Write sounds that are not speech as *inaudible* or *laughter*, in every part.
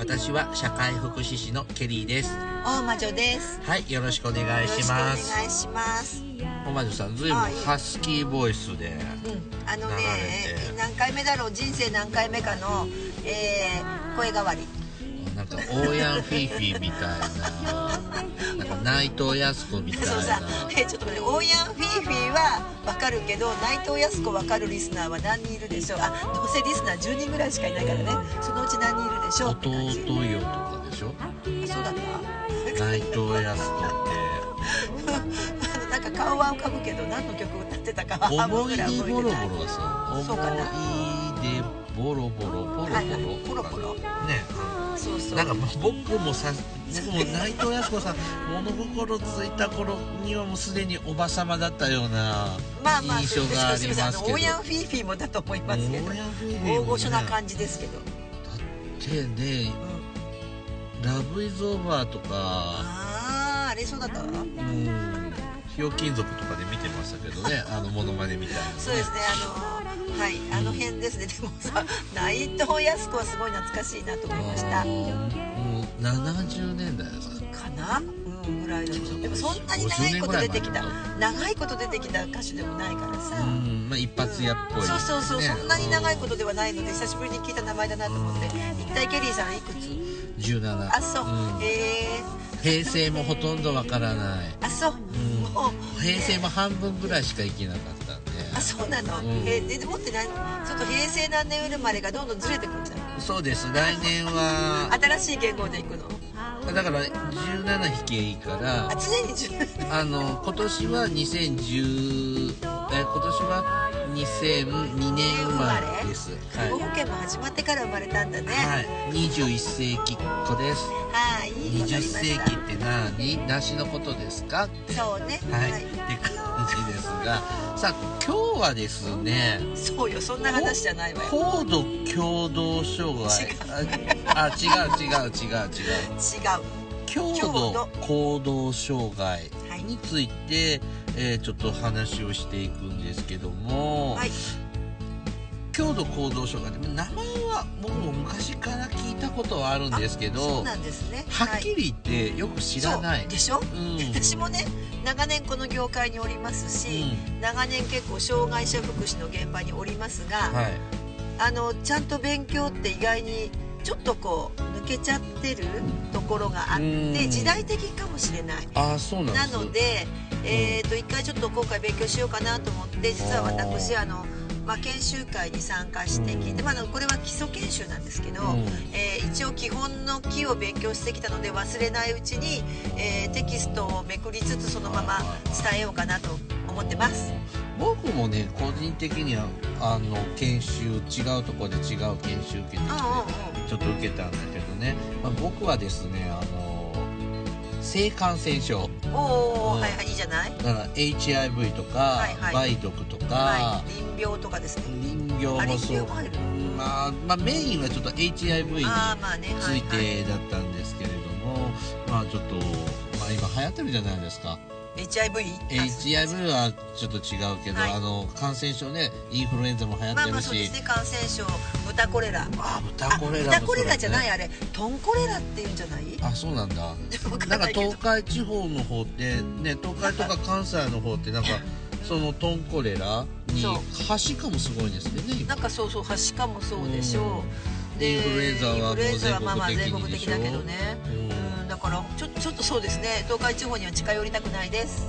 私は社会福祉士のケリーです大魔女です。はいよろしくお願いしまよろしくおす願いします。おまじさんずいぶんハスキーボイスでうん、あのね何回目だろう、人生何回目かの、えー、声変わり。なんかオーヤンフィーフィーみたいななんか内藤康子みたいなそうさな、えちょっと待って、オーヤンフィーフィーはわかるけど、内藤康子わかるリスナーは何人いるでしょう。あ、どうせリスナー10人ぐらいしかいないからね。そのうち何人いるでしょう。弟よとかでしょあそうだった。内藤康子っあのなんか顔は浮かぶけど、何の曲歌ってたかは思い出ぐらい覚えボロ。ボロはさそうかな思い出ボロボロボロボロ。はいはいポロポロ。ね。そうそう。なんか僕もさ僕も内藤康子さん *laughs* 物心ついた頃にはもうすでにおばさまだったような印象がありますけど。オーヤンフィーフィーもだと思いますけど。ね。大御所な感じですけど、だってねうん、「ラブ・イズ・オーバー」とか。あああれそうだったわ。うんひょうきん族とかで見てましたけどね *laughs* あのモノマネみたいなのね。そうですねあのはいあの辺ですね。でもさ内藤康子はすごい懐かしいなと思いました。もう70年代ですかかな？うんぐらいだでもそんなに長いこと出てきた。長いこと出てきた歌手でもないからさ、うんまあ一発屋っぽい、そうそうそう、ねそんなに長いことではないので久しぶりに聞いた名前だなと思って。一体ケリーさんいくつ？17あそう、ん。へえ平成もほとんどわからない。あそう平成も半分ぐらいしか生きなかったんで。あそうなの、うん。えーででもって何ちょっと平成何年生まれがどんどんずれてくるんじゃないそうです。来年は。新しい言語でいくの？だから17引きゃいいから。あ常に10あの今年は2010え今年は2002年生まれです。はい。保険も始まってから生まれたんだね。はい、21世紀っ子です。はいいい子にな20りまし世紀って何？梨のことですか？たそうね。はい、って感じですが。さあ今日はですねそうよそんな話じゃないわよ。高度共同障害。ああ違う違う違う違う。違う強強度度行動障害はい。について、えーちょっと話をしていくんですけども、はい。強度行動障害で名前は僕も昔から聞いたことはあるんですけそどうなんですね。はっきり言ってよく知らない、そう。でしょ？うん。私もね長年この業界におりますし、長年結構障害者福祉の現場におりますが、はい。あのちゃんと勉強って意外にちょっとこう抜けちゃってるところがあっうん。て時代的かもしれない。ああそうなんでなすので、えー、と一回ちょっと今回勉強しようかなと思って実は私あの、まあ、研修会に参加してきて、まあ、これは基礎研修なんですけど、うん。えー一応基本の木を勉強してきたので忘れないうちに、えーテキストをめくりつつそのまま伝えようかなと思ってます。僕もね個人的にはあの研修違うところで違う研修受けてちょっと受けたんだけどね、まあ、僕はですねあの性感染症おお、うんはいはいいいじゃない？だから HIV とか、はいはい梅毒とか、はい、臨病とかですね。人形あ臨もそう。まあ、まあメインはちょっと HIV に。ついてだったんですけれども、まあちょっと、まあ、今流行ってるじゃないですか HIV。HIV はちょっと違うけど、はい。あの感染症ねインフルエンザも流行っまあてるし、まあそうですね。感染症豚コレラ。あ豚コレラ豚コレラじゃないああれ。トンコレラって言うんじゃない？あそうなんだ。*laughs* なんんか東海地方の方ってね東海とか関西の方ってなんかそのトンコレラにそう。はしかもすごいんですよね今。なんかそうそうはしかもそうでしょう、インフルエンザはまあまあ全全国国的だけどね。うん。うんだからちょちょっとそうですね。東海地方には近寄りたくないです。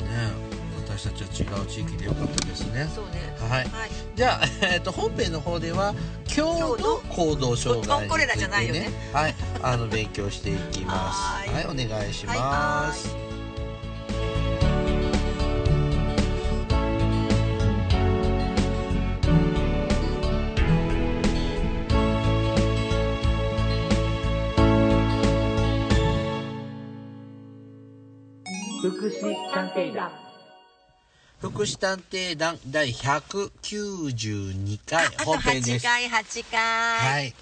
ね私たちは違う地域でよかったですね。そうね。はい。はい。じゃあ、*laughs* えっと本編の方では強度行動障害について、トンコレラじゃないよね。はい。あの勉強していきます。はーい。はいお願いしはい福祉探偵団。福祉探偵団第192回あと本編で8す。回8回、はい。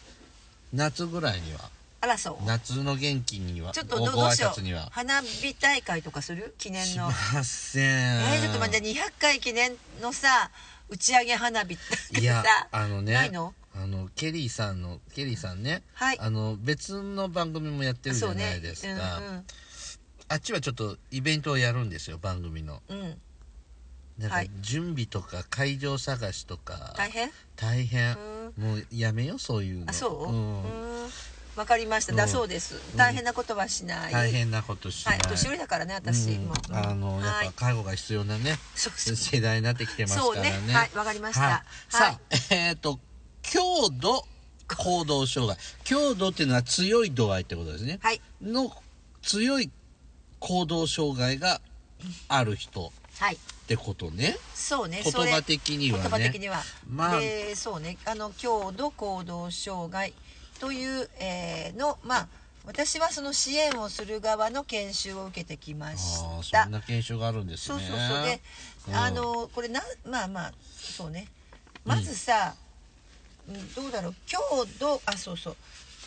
夏ぐらいには、あらそう。夏の元気には、ちょっとどどうしよ拶には。う。花火大会とかする記念しのません。えー、ちょっと待って200回記念のさ打ち上げ花火っていやさ、あのね、ないの？あの、ケリーさんの、ケリーさんね、はい。あの、別の番組もやってるじゃなそうね。いですか。うんあっちはちょっとイベントをやるんですよ、番組の。うん、かはい。準備とか会場探しとか、大変？大変。う。もうやめよう、そういうの。あそう？うん。うんわかりました、うん。だそうです。大変なことはしない、大変なことしな。はい。い年寄りだからね私うん。も、あの、やはい。っぱ介護が必要なね、そうそう。世代になってきてますからね。そうね。はいわかりました。さあ、えっ、と、強度行動障害。強度っていうのは強い度合いってことですね。はい。の強い行動障害がある人はい。ってことね。そうね。言葉的にはね。言葉的には、まあ。でそうね。あの強度行動障害という、えーのまあ私はその支援をする側の研修を受けてきまあしあ、たそんな検証があるんですそうね。そうそう。で、うん。あのこれなまあまあそうね。まずさ、うんどうだろう。強度あそうそう。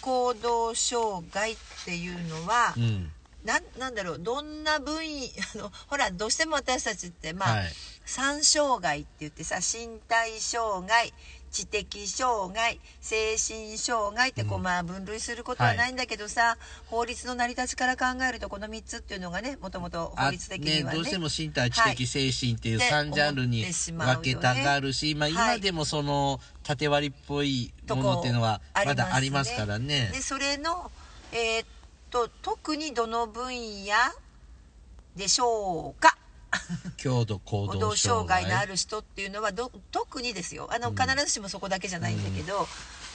行動障害っていうのは、うん。なんなんだろうどんな分野 *laughs* あのほらどうしても私たちってまあ、はい。三障害って言ってさ身体障害知的障害精神障害ってこう、うん。まあ分類することはないんだけどさ、法律の成り立ちから考えるとこの3つっていうのがねもともと法律的にはね。どうしても身体知はい的精神っていうって3ジャンルに分けたがるし、まあはい。今でもその縦割りっぽいものっていうのはまだありますからね。でそれのえーっと特にどの分野でしょうか？強度行動障障害害のある人っていうのはど特にですよ。あのうん。必ずしもそこだけじゃないんだけど、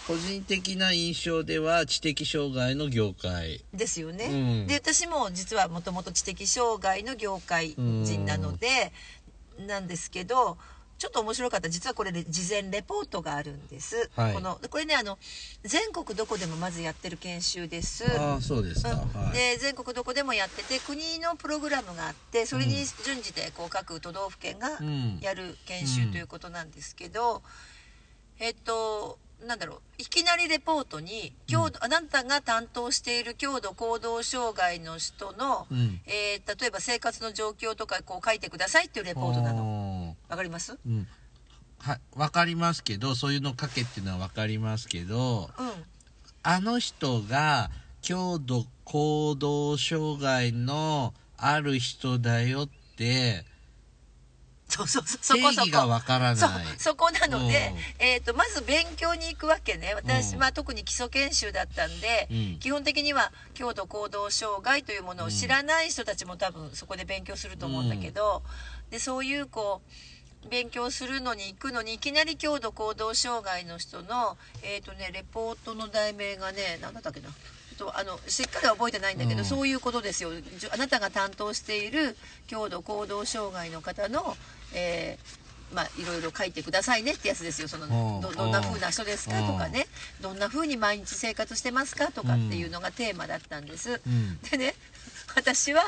個人的な印象では知的障害の業界。ですよね、うん。で私も実はもともと知的障害の業界人なので、なんですけどちょっと面白かった。実はこれで事前レポートがあるんです、はい。このこれねあの全国どこでもまずやってる研修です。ああそうですか、うん。はい、で全国どこでもやってて国のプログラムがあってそれに準じてこう各都道府県がうん。やる研修ということなんですけど、えっとなんだろう。いきなりレポートに強度、あなたが担当している強度行動障害の人の、うん。えー例えば生活の状況とかこう書いてくださいっていうレポートなの。のわかります？うん。はいわかりますけどそういうの書けっていうのはわかりますけどうん。あの人が強度行動障害のある人だよってそうそうそうそ定こそこ。義がわからそうない。そこなのでうん、えー、とまず勉強に行くわけね。私、うん。まあ、特に基礎研修だったんで、うん。基本的には強度行動障害というものを知らない人たちも多分そこで勉強すると思うんだけど、でそういうこう勉強するのに行くのにいきなり強度行動障害の人の、えーとね、レポートの題名がね何だったっけな。とあのしっかりは覚えてないんだけど、うん。そういうことですよ。あなたが担当している強度行動障害の方の、えーまあ、いろいろ書いてくださいねってやつですよ。そのうん。どどんな風な人ですかとかね。どんな風に毎日生活してますかとかっていうのがテーマだったんです。うん。でね私は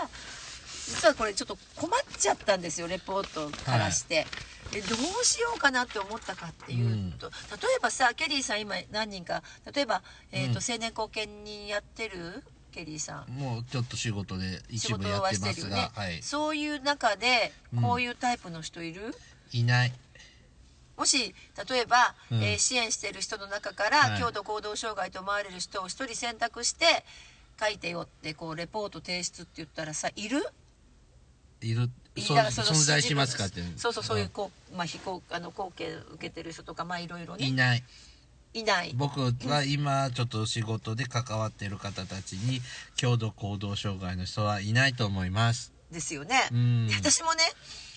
実はこれちょっと困っちゃったんですよレポートからして。でどうしようかなって思ったかっていうと、例えばさケリーさん今何人か例えば、えーとうん。青年後見人やってる？ケリーさん。もうちょっと仕事で仕一部やってますが、はい、そういう中でうん。こういうタイプの人いる、いない。もし例えば、うん。えー支援している人の中から、はい。強度行動障害と思われる人を一人選択して書いてよってこうレポート提出って言ったらさいる？いる存在しますか？ってそうそうそういうこう、まあ、非公あの後継受けてる人とかまあいろいろね。いない。いない。僕は今ちょっと仕事で関わっている方たちに強度行動障害の人はいないと思います。ですよね、私もね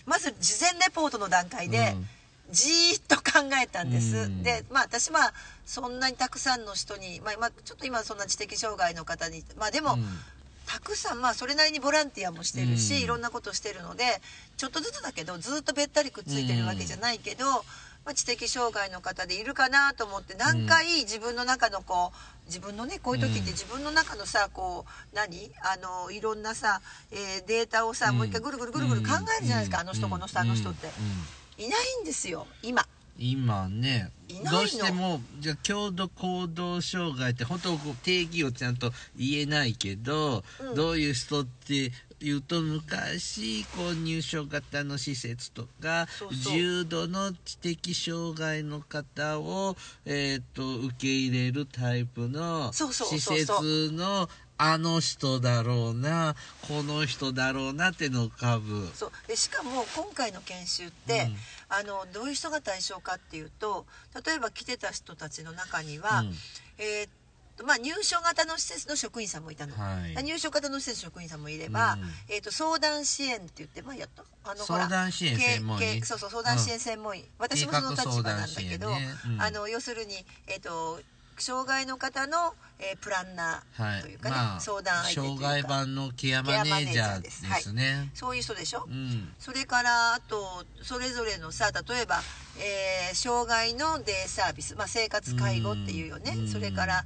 まず事前レポートの段階で、うん。じーっと考えたんです、うん。でまあ私はそんなにたくさんの人に、まあ、まあちょっと今そんな知的障害の方にまあでも、うんたくさんまあそれなりにボランティアもしてるし、うん。いろんなことしてるのでちょっとずつだけどずっとべったりくっついてるわけじゃないけど、まあ、知的障害の方でいるかなと思って何回自分の中のこう自分のねこういう時って自分の中のさこう何？あのいろんなさ、えーデータをさ、うん。もう一回ぐるぐるぐるぐる考えるじゃないですか、うんあの人この人あの人って、うん。うん。いないんですよ今今ねどうしてもじゃあ郷土行動障害って本当こう定義をちゃんと言えないけど、うん。どういう人っていうと昔こう入所型の施設とか重度の知的障害の方を、えー、と受け入れるタイプの施設のあの人だろうなこの人だろうなってのを浮かぶ。そう。でしかも今回の研修って、うんあのどういう人が対象かっていうと例えば来てた人たちの中には、うん。えーっとまあ、入所型の施設の職員さんもいたの、はい。入所型の施設の職員さんもいれば、うん。えーっと相談支援って言って、まあ、やった？あのほら相談支援専門員けけそうそう相談支援専門員、私もその立場なんだけど、ねうん。あの要するに、えーっと障害の方の、えープランナはい。ーというかね、まあ、相談相手というか。障害版のケアマネージャーですね。そういう人でしょ、うん。それからあとそれぞれのさ例えば、えー障害のデイサービス、まあ、生活介護っていうよね、うん。それから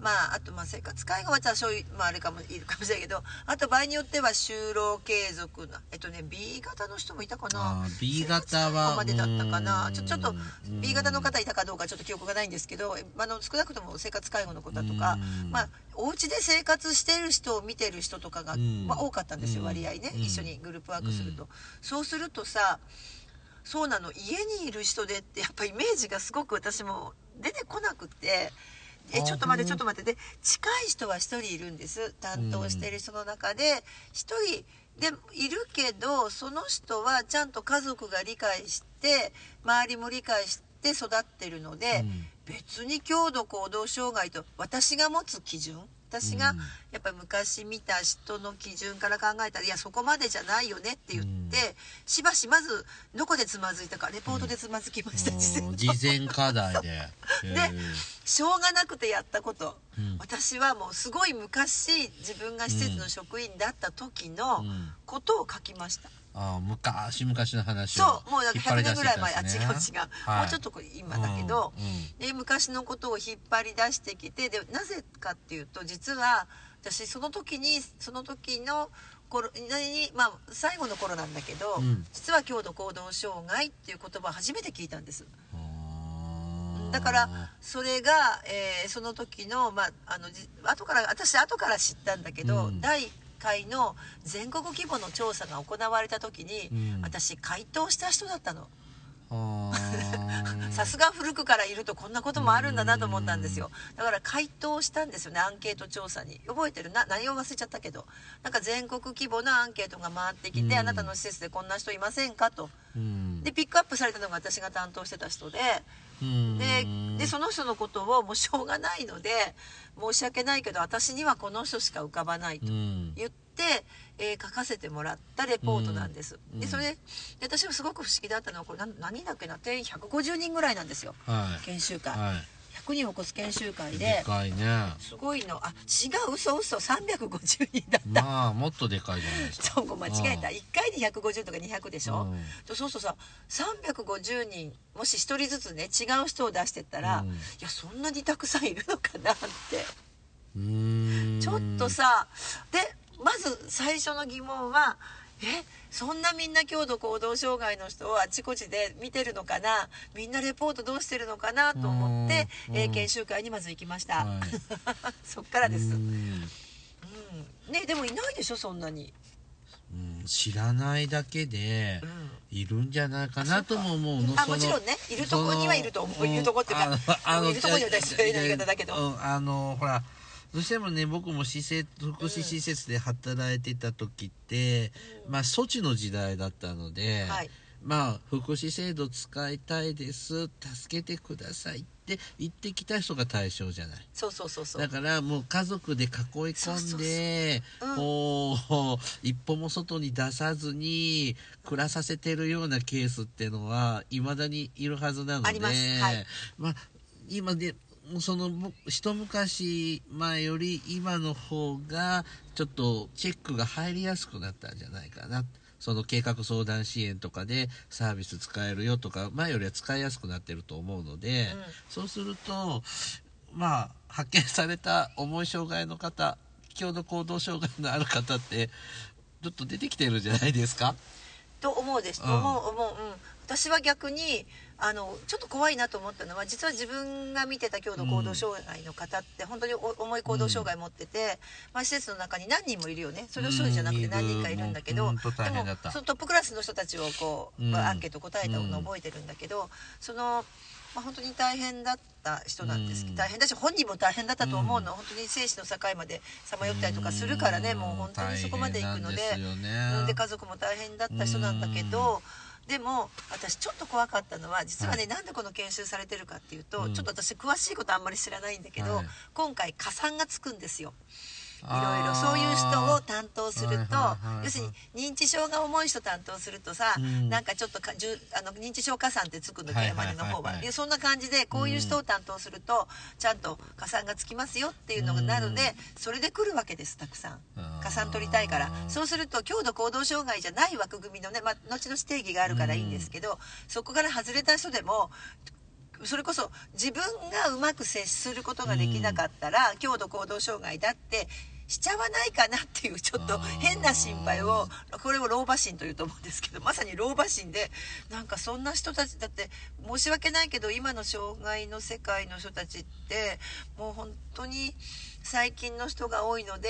まああとまあ生活介護は多少まああれかもいるかもしれないけどあと場合によっては就労継続のえっとね B 型の人もいたかな。B 型はまでだったかな。うんちょちょっとうん。B 型の方いたかどうかちょっと記憶がないんですけどあの少なくとも生活介護の方とかうん。まあお家で生活している人を見てる人とかが、うん。まあ、多かったんですようん。割合ね。うん。一緒にグループワークすると、うそうするとさそうなの家にいる人でってやっぱイメージがすごく私も出てこなくてえあちょっと待ってちょうんっと待って。で近い人は1人いるんです。担当している人の中で1人でいるけどその人はちゃんと家族が理解して周りも理解して育ってるので、うん。別に強度行動障害と私が持つ基準私がうん。やっぱり昔見た人の基準から考えたらいやそこまでじゃないよねって言って、うん。しばしまずどこでつまずいたかレポートでつまずきました、事前のうん。事前課題で。*laughs* でしょうがなくてやったこと、うん。私はもうすごい昔自分が施設の職員だった時のうん。ことを書きました、あー昔昔の話をそうもうなんか100引っ張り出して年ぐらい前、あ違う違う、はい。もうちょっと今だけど、うんうん。で昔のことを引っ張り出してきてでなぜかっていうと実は私その時にその時の頃にまあ最後の頃なんだけど、うん。実は強度行動障害っていう言葉を初めて聞いたんです。だからそれが、えーその時の,、まあ、あのじ後から私後から知ったんだけど、うん。第1回の全国規模の調査が行われた時に、うん。私回答した人だったの。*laughs* さすが古くからいるとこんなこともあるんだなと思ったんですよ。だから回答したんですよねアンケート調査に。覚えてる？な内容忘れちゃったけど。なんか全国規模のアンケートが回ってきて、うん。あなたの施設でこんな人いませんか？と。うん。でピックアップされたのが私が担当してた人でうんででその人のことをもうしょうがないので申し訳ないけど私にはこの人しか浮かばないとうん。言って、えー書かせてもらったレポートなんです、うん。でそれで私はすごく不思議だったのはこれ何何だっけな定員150人ぐらいなんですよ。はい。研修会、は100人を超す研修会いででかいね。すごいの。あ違う嘘嘘。350人だった、まあもっとでかいじゃないですか。そうごめん間違えた。うん。1回で150とか200でしょ、うん。とそうするとさ350人もし1人ずつね違う人を出してったら、うん。いやそんなにたくさんいるのかなって。うーん。ちょっとさでまず最初の疑問はえそんなみんな強度行動障害の人をあちこちで見てるのかな？みんなレポートどうしてるのかなと思って、うん。えー研修会にまず行きました、はい。*laughs* そっからです、ううん。んねでもいないでしょ？そんなに、うん。知らないだけでうん。いるんじゃないかなとも思うの。あもちろんね。いるとこにはいると思う。いるとこっていうかんあのいるとこには失礼な言い方だけど。うん。あのほらどうしてもね僕も施設福祉施設で働いてた時って、まあ措置の時代だったので、はい。まあ福祉制度使いたいです助けてくださいって言ってきた人が対象じゃない。そうそうそうそう。だからもう家族で囲い込んでこう一歩も外に出さずに暮らさせてるようなケースっていうのはいまだにいるはずなのであります。はい。まあ今でもうそのも一昔前より今の方がちょっとチェックが入りやすくなったんじゃないかな。その計画相談支援とかでサービス使えるよとか前よりは使いやすくなってると思うので、うん。そうするとまあ発見された重い障害の方強度行動障害のある方ってちょっと出てきてるんじゃないですか。と思うです、うん。思う思ううん。私は逆にあのちょっと怖いなと思ったのは実は自分が見てた強度行動障害の方って本当にお重い行動障害持ってて、まあ、施設の中に何人もいるよね。それを一人じゃなくて何人かいるんだけど、でもそのトップクラスの人たちをこう、アンケート答えたのを覚えてるんだけど、その、まあ、本当に大変だった人なんですけど、うん。大変だし本人も大変だったと思うの、本当に生死の境までさまよったりとかするからね、もう本当にそこまで行くので。で家族も大変だった人なんだけど、でも私ちょっと怖かったのは実はね、はい。なんでこの研修されてるかっていうと、うん。ちょっと私詳しいことあんまり知らないんだけど、はい。今回加算がつくんですよ。いろいろそういう人を担当すると、はいはいはいはい。要するに認知症が重い人担当するとさ、うん。なんかちょっとかじゅあの認知症加算ってつくのはいケアマネの方は,、はいはいはいでそんな感じでこういう人を担当すると、ちゃんと加算がつきますよっていうのがなるので、うん。それで来るわけですたくさん。加算取りたいから。そうすると強度行動障害じゃない枠組みのね、まあ、後々定義があるからいいんですけど、そこから外れた人でもそれこそ自分がうまく接することができなかったら、強度行動障害だってしちゃわないかなっていうちょっと変な心配をこれを老婆心というと思うんですけどまさに老婆心でなんかそんな人たちだって申し訳ないけど今の障害の世界の人たちってもう本当に最近の人が多いので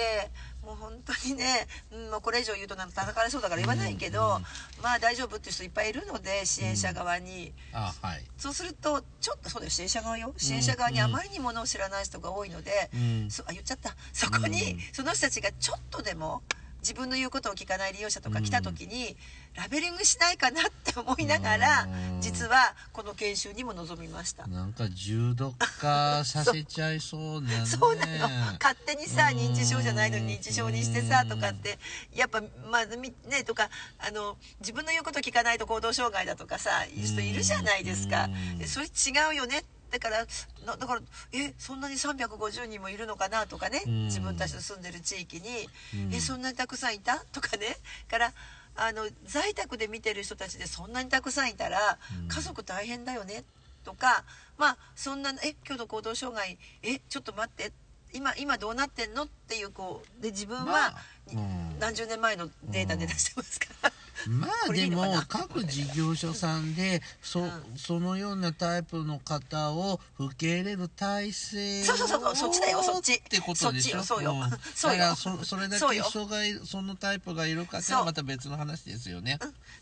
もう本当にね、うん、もうこれ以上言うとなんか叩かれそうだから言わないけど、まあ大丈夫っていう人いっぱいいるので支援者側に。あはい。そうするとちょっとそうだよ。支援者側よ。支援者側にあまりにものを知らない人が多いので、うん。そあ言っちゃった。そこに、うん。その人たちがちょっとでも自分の言うことを聞かない利用者とか来た時に、ラベリングしないかなって思いながら、うん。実はこの研修にも臨みました。なんか重度化させちゃいそうなね。*laughs* そうなの。勝手にさうん。認知症じゃないのに認知症にしてさとかってやっぱまあみねとかあの自分の言うこと聞かないと行動障害だとかさいう人いるじゃないですか。それ違うよねだからなだからえそんなに350人もいるのかなとかね。うん。自分たちの住んでる地域に。うん。えそんなにたくさんいた？とかね。からあの在宅で見てる人たちでそんなにたくさんいたらうん。家族大変だよね。とかまあそんなえ強度行動障害えちょっと待って。今今どうなってんの？っていうこうで自分はまあうん。何十年前のデータで出してますから、まあでも各事業所さんでそ,、うん。そのようなタイプの方を受け入れる体制をそうそうそうそうそっちだよそっち。ってことでしょ？そっちよそうよ。ん。*laughs* そうよ。だからそそれだけ人がそのタイプがいるかっていう。のはまた別の話ですよね。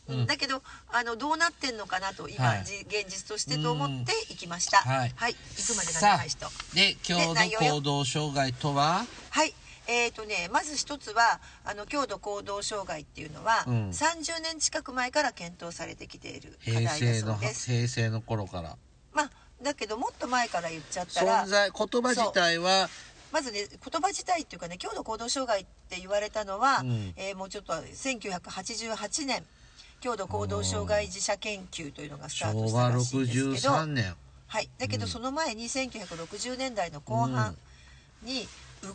うん。だけどあのどうなってんのかなと今、現実としてと思って行きました、はい。行くまでが長い人で強内容よ。度行動障害とは？はいえーとね、まず一つはあの強度行動障害っていうのは、うん。30年近く前から検討されてきている課平題だそうです。平成の頃から。まあだけどもっと前から言っちゃったら存在言葉自体はまずね言葉自体っていうかね強度行動障害って言われたのは、うん。えーもうちょっと1988年強度行動障害児者研究というのがスタートしたらしいですけど63年。はい、だけどうん。その前に1960年代の後半に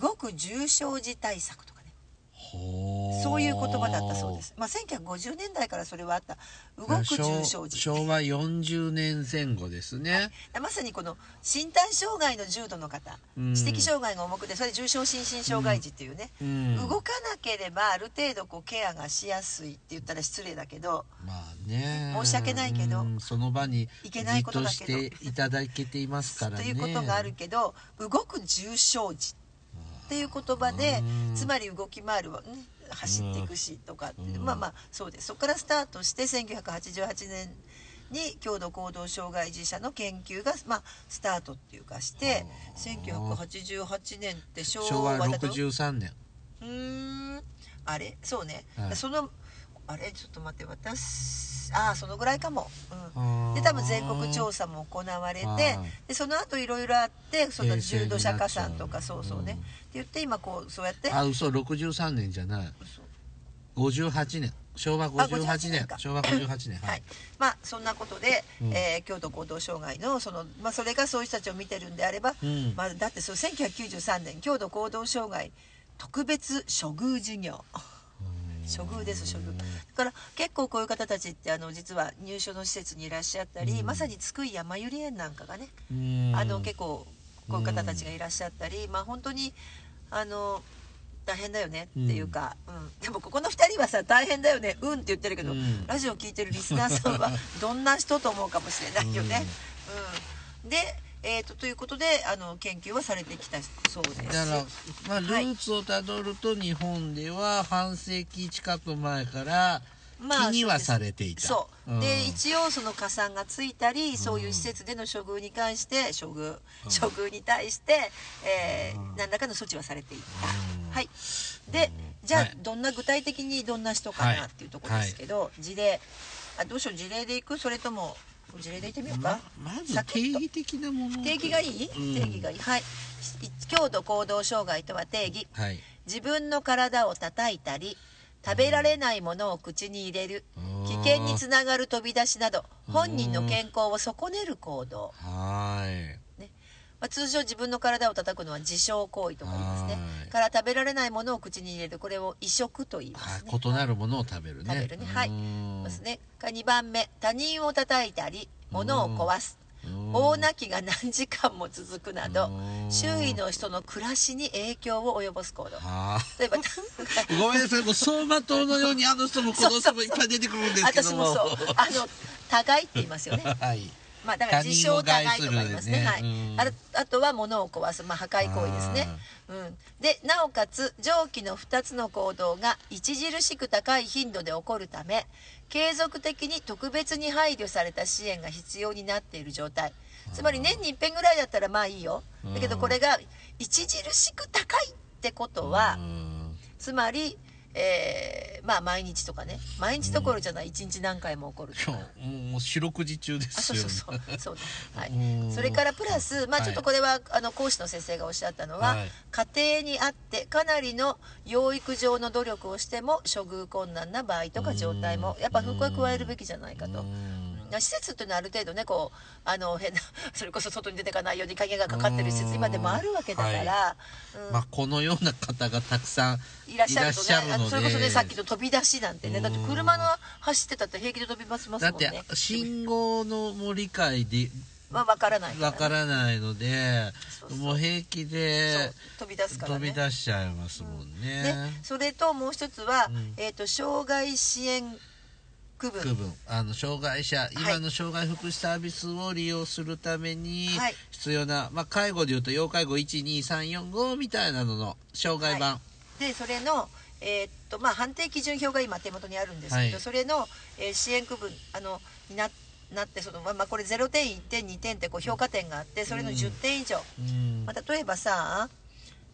動く重症児対策とかね。ほそういう言葉だったそうです。まあ1950年代からそれはあった。動く重症児。昭和40年前後ですね、まさにこの身体障害の重度の方、うん。知的障害が重くてそれ重症心身障害児っていうね、うん。動かなければある程度こうケアがしやすいって言ったら失礼だけどまあね。申し訳ないけどうん。その場にいけないことだけど。としていただけていますからね。ということがあるけど動く重症児。っていう言葉でうん。つまり動き回るわ、ね、走っていくしとかまあまあそうです。そこからスタートして1988年に強度行動障害児者の研究が、まあ、スタートっていうかして1988年って昭昭和和だと63年。うーん。あれ？そうね、はい。そのあれ？ちょっと待って私ああそのぐらいかも、うん、で多分全国調査も行われてはい。でその後いろいろあってその重度者加なっちゃう。算とかそうそうね、うん。って言って今こうそうやって？あ嘘63年じゃない。58年。昭和あ58 58年昭和58年。はい、まあそんなことで、うん。えー京都行動障害のその、まあ、それがそういう人たちを見てるんであれば、うん。まあ、だってそう1993年京都行動障害特別処遇事業処遇です処遇。だから結構こういう方たちってあの実は入所の施設にいらっしゃったり、うん。まさに津久井やまゆり園なんかがね、うん。あの結構こういう方たちがいらっしゃったり、まあ本当にあの大変だよねっていうか、うん。でもここの2人はさ大変だよねうんって言ってるけど、うん。ラジオ聞いてるリスナーさんは *laughs* どんな人と思うかもしれないよね。うん。で、えー、とということであの研究はされてきたそうです。だから、まあ、ルはい。ーツをたどると日本では半世紀近く前からまあ気にはされていた、そう、んで一応その加算がついたりそういう施設での処遇に関して処遇、処遇に対して、えー何らかの措置はされていた、うん。はい。でじゃあ、はい。どんな具体的にどんな人かなっていうところですけど、事例あどうしよう事例でいく？それとも事例でいってみようか。ま、まず定義的なもの定義がいい、うん。定義がい。いはい強度行動障害とは定義。はい。自分の体を叩いたり食べられないものを口に入れるうん。危険につながる飛び出しなど本人の健康を損ねる行動、はーいまあ、通常自分の体を叩くのは自傷行為とか言いますね。はい。から食べられないものを口に入れるこれを移植と言いまはすね。い異なるものを食べるね。食べるね。はい。うん。ますね。から2番目。他人を叩いたり物を壊す。うん。大泣きが何時間も続くなどうん。周囲の人の暮らしに影響を及ぼす行動。は例えばあ *laughs* ごめんなさい。もう走馬灯のようにあの人もこの人もいっぱい出てくるんですけども。*laughs* 私もそう。あの互いって言いますよね。*laughs* はいまあだから自傷互いとか言いますね。ね。うん。あるあとは物を壊す、まあ、破壊行為ですね、うん、でなおかつ上記の2つの行動が著しく高い頻度で起こるため継続的に特別に配慮された支援が必要になっている状態。つまり年に一遍ぐらいだったらまあいいよ。だけどこれが著しく高いってことはうん。つまりえーまあ毎日とかね。毎日どころじゃない。一日何回も起こるとか。今日もう四六時中であそうすよねそうそう。そうです、*laughs* はい。うん、それからプラスまあちょっとこれは、あの講師の先生がおっしゃったのは、はい。家庭にあってかなりの養育上の努力をしても処遇困難な場合とか状態もやっぱ服は加えるべきじゃないかと。うん施設っていうのはある程度ねこうあの変な *laughs* それこそ外に出てかないように鍵がかかってる施設今でもあるわけだから、うん。まあこのような方がたくさんいらっしゃるとね。のそれこそねさっきの飛び出しなんてね。だって車の走ってたって平気で飛びますますだってもんね信号のも理解でまあ分からないね。わからないのでもう平気で飛び出すからね。飛び出しちゃいますもんでね。それともう一つは、うん。えー、と障害支援区分。区分。あの障害者、今の障害福祉サービスを利用するためにはい。必要な、まあ、介護でいうと要介護12345みたいなのの障害版、でそれの、えーっとまあ、判定基準表が今手元にあるんですけど、はい。それの、えー支援区分あのにななってその、まあまあ、これ0点1点2点ってこう評価点があってそれの10点以上、うん。まあ、例えばさ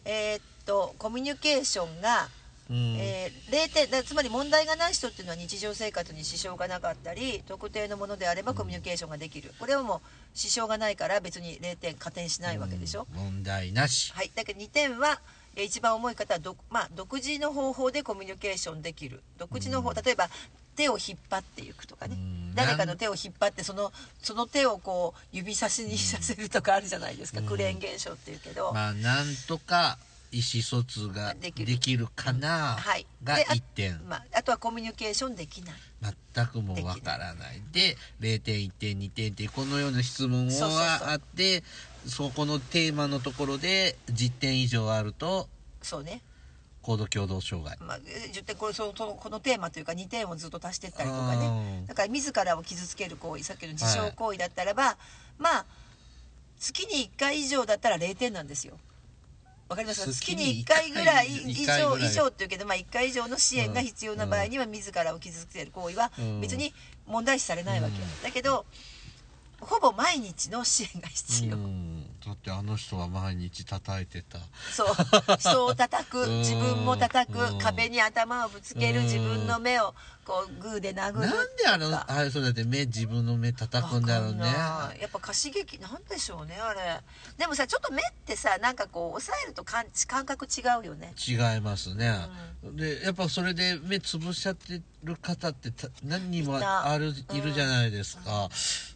えーっとコミュニケーションが、うん。えー0点だつまり問題がない人っていうのは日常生活に支障がなかったり特定のものであればコミュニケーションができる。これはもう支障がないから別に0点加点しないわけでしょ、うん。問題なし、はい、だけど2点はえー一番重い方はど、まあ、独自の方法でコミュニケーションできる。独自の方、例えば手を引っ張っていくとかね、うん。誰かの手を引っ張ってそのその手をこう指差しにさせるとかあるじゃないですか、クレーン現象っていうけど、まあなんとか意思疎通がでできるかな？はい。がであ1点。まあ、あとはコミュニケーションできない。全くもうわからない。で0点1点2点ってこのような質問そうそうそう。があってそこのテーマのところで10点以上あるとそうね、高度共同障害。まあ、えー10点これそのこのテーマというか2点をずっと足していったりとかね。うん。だから自らを傷つける行為さっきの自傷行為だったらば、まあ月に1回以上だったら0点なんですよ。わかります？か月月にに1回ぐらい以上以上っていうけど、まあ、1回以上の支援が必要な場合には自らを傷つける行為はうん。別に問題視されないわけだけどほぼ毎日の支援が必要、うん。だってあの人は毎日叩いてた。そう。人を叩く。うん。自分も叩うん。く壁に頭をぶつける。うん。自分の目をこうグーで殴るなんであのあれそうだって目自分の目叩くんだろうね。やっぱ貸し劇なんでしょうねあれ。でもさちょっと目ってさなんかこう押さえると感感覚違うよね。違いますね、でやっぱそれで目つぶしちゃってる方ってた何人もあるうん。いるじゃないですか、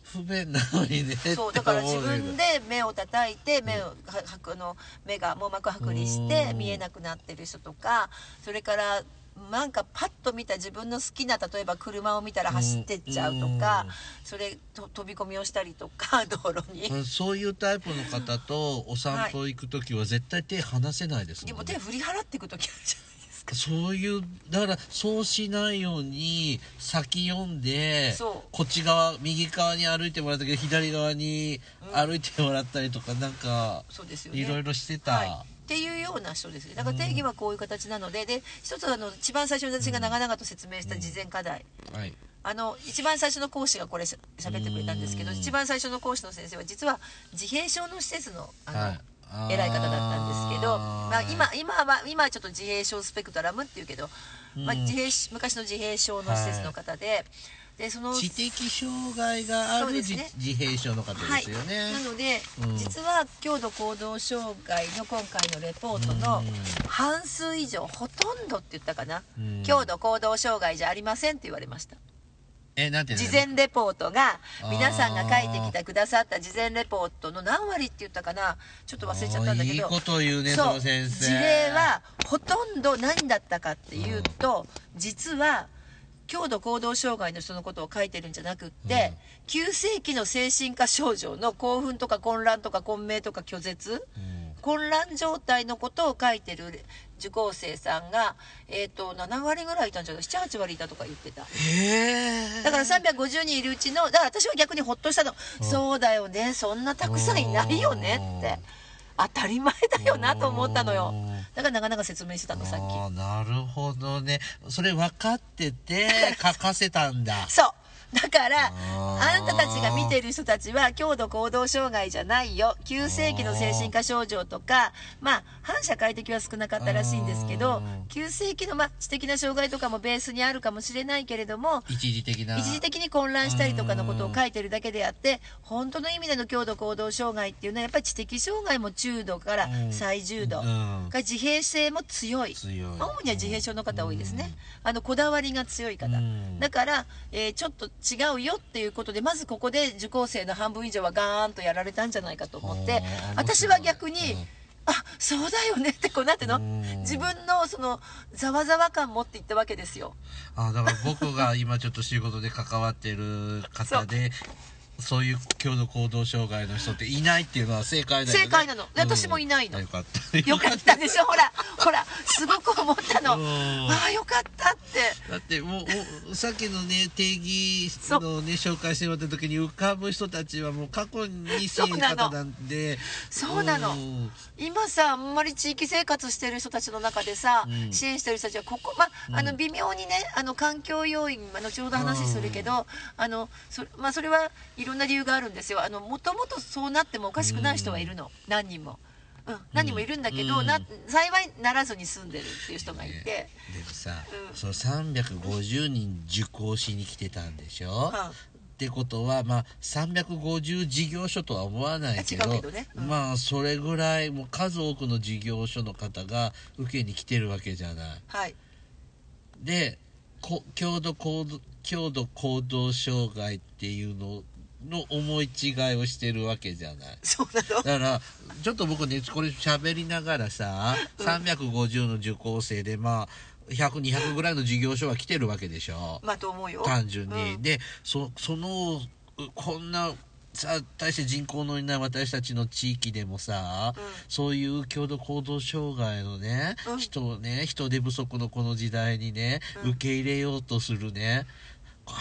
不便なのにね *laughs* そうだから自分で目を叩いて目をははくの目が網膜剥離してうん。見えなくなってる人とかそれからなんかパッと見た自分の好きな例えば車を見たら走ってっちゃうとか、うんそれと飛び込みをしたりとか *laughs* 道路に。うんそういうタイプの方とお散歩行く時は絶対手離せないですでももんね手振り払っていく時あるじゃないですか。そういうだからそうしないように先読んでこっち側右側に歩いてもらったけど左側に歩いてもらったりとか、なんかそうですよね。いろいろしてた、はい、っていうような人ですね。だから定義はこういう形なのでで一つあの一番最初に私が長々と説明した事前課題、はい。あの一番最初の講師がこれしゃべってくれたんですけどうん。一番最初の講師の先生は実は自閉症の施設のあの、はい。偉い方だったんですけど、まあ、今今は今はちょっと自閉症スペクトラムっていうけど、まあ、うん自閉昔の自閉症の施設の方で,、でその知的障害があるね。自閉症の方ですよね、はい、なので、うん。実は強度行動障害の今回のレポートのうん。半数以上ほとんどって言ったかな、うん。強度行動障害じゃありませんって言われました。えなんて事前レポートが皆さんが書いてきてくださった事前レポートの何割って言ったかな。ちょっと忘れちゃったんだけど。いいこと言うねそそうの先生。事例はほとんど何だったかっていうと、実は強度行動障害の人のことを書いてるんじゃなくって、急性期の精神科症状の興奮とか混乱とか混迷とか拒絶？うん。混乱状態のことを書いてる受講生さんが、えー、と7割ぐらいいたんじゃない？78割いたとか言ってた。へえだから350人いるうちのだから私は逆にほっとしたの、そうだよね。そんなたくさんいないよねって当たり前だよなと思ったのよ。だから長々説明してたのさっあーなるほどね。それ分かってて *laughs* 書かせたんだ。きそうだからあなたたちが見てる人たちは強度行動障害じゃないよ。急性期の精神科症状とかまあ反社会的は少なかったらしいんですけどうん。急性期の、まあ、知的な障害とかもベースにあるかもしれないけれども一時的な。一時的に混乱したりとかのことを書いてるだけであって本当の意味での強度行動障害っていうのはやっぱり知的障害も中度からうん。最重度、うん。が自閉性も強い。強い。主には自閉症の方多いですね、あのこだわりが強い方、うん。だから、えーちょっと違うよっていうことでまずここで受講生の半分以上はガーンとやられたんじゃないかと思ってはあ私は逆に、うん。あそうだよねってこうなんてのうん。自分のそのざわざわ感持っていったわけですよ。あだから僕が今ちょっと仕事で関わってる方で *laughs* そういう強度行動障害の人っていないっていうのは正解だよね。正解なの。で私もいないの。よかった。よかったでしょ？ほらほらすごく思ったの。うん。ああよかったって。だってもうおさっきのね定義のね紹介してもらった時に浮かぶ人たちはもう過去に支援方なんで。そうなの。ん。今さあんまり地域生活してる人たちの中でさ、うん。支援してる人たちはここまあのうん微妙にねあの環境要因まあ後ほど話するけど、あのそまあそれはいろんな理由があるんですよ。あのもともとそうなってもおかしくない人はいるの、何人も。うん、何人もいるんだけど、うん。な幸いならずに住んでるっていう人がいて、でもさ、うん。その350人受講しに来てたんでしょ、はあってことはまあ350事業所とは思わないけど違うけどね。うん。まあそれぐらいもう数多くの事業所の方が受けに来てるわけじゃない。はい。でこ強度行動強度行動障害っていうのの思い違いをしてるわけじゃない。そうなの？だからちょっと僕ねこれ喋りながらさ、350の受講生でまあ100200ぐらいの事業所は来てるわけでしょ。まあと思うよ。単純に、うん。でそそのうこんなさ対して人口のいない私たちの地域でもさ、うん。そういう強度行動障害のね、うん。人をね人手不足のこの時代にね、うん。受け入れようとするねこ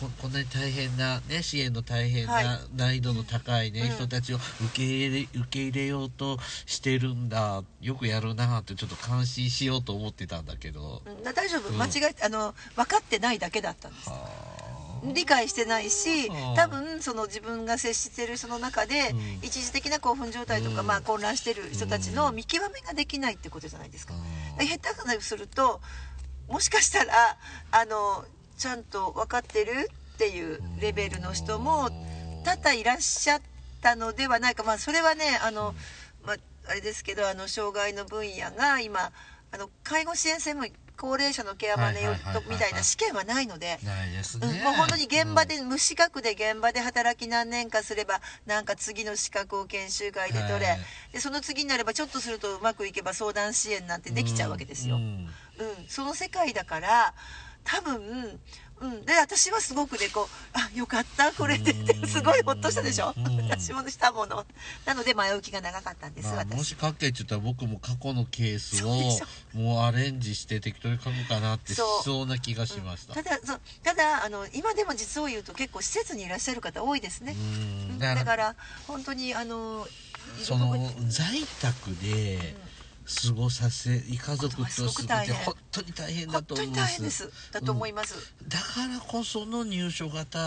ここんなに大変な、ね、支援の大変はい。な難易度の高いね、うん。人たちを受け入れ受け入れようとしてるんだ。よくやるなってちょっと感心しようと思ってたんだけど。うん大丈夫。うん。間違えあの分かってないだけだったんです。はあ。理解してないしうん多分その自分が接してる人の中でうん。一時的な興奮状態とか、うん。まあ、混乱してる人たちの見極めができないってことじゃないですか。うん下手くするともしかしたらあのちゃんと分かってるっていうレベルの人も多々いらっしゃったのではないか、まあ、それはねあの、まあ、あれですけどあの障害の分野が今あの介護支援専門医高齢者のケアマネみたいな試験はないので、もう本当に現場で、無資格で現場で働き何年かすればなんか次の資格を研修会で取れ、はい。でその次になればちょっとするとうまくいけば相談支援なんてできちゃうわけですよ。ううんん。その世界だから多分、うん、で私はすごくねこうあよかったこれ。でってうん。すごいほっとしたでしょ？うん。私もしたもの。なので前置きが長かったんです、まあ、も私し書けって言ったら僕も過去のケースをもうアレンジして適当に書くかなってしそうな気がしました。ただそうただあの今でも実を言うと結構施設にいらっしゃる方多いですね、うん。だからら本当にあのその在宅で過ごさせ家族と過ごて本当に大変だと思うんです大変です。だと思います、だからこその入所型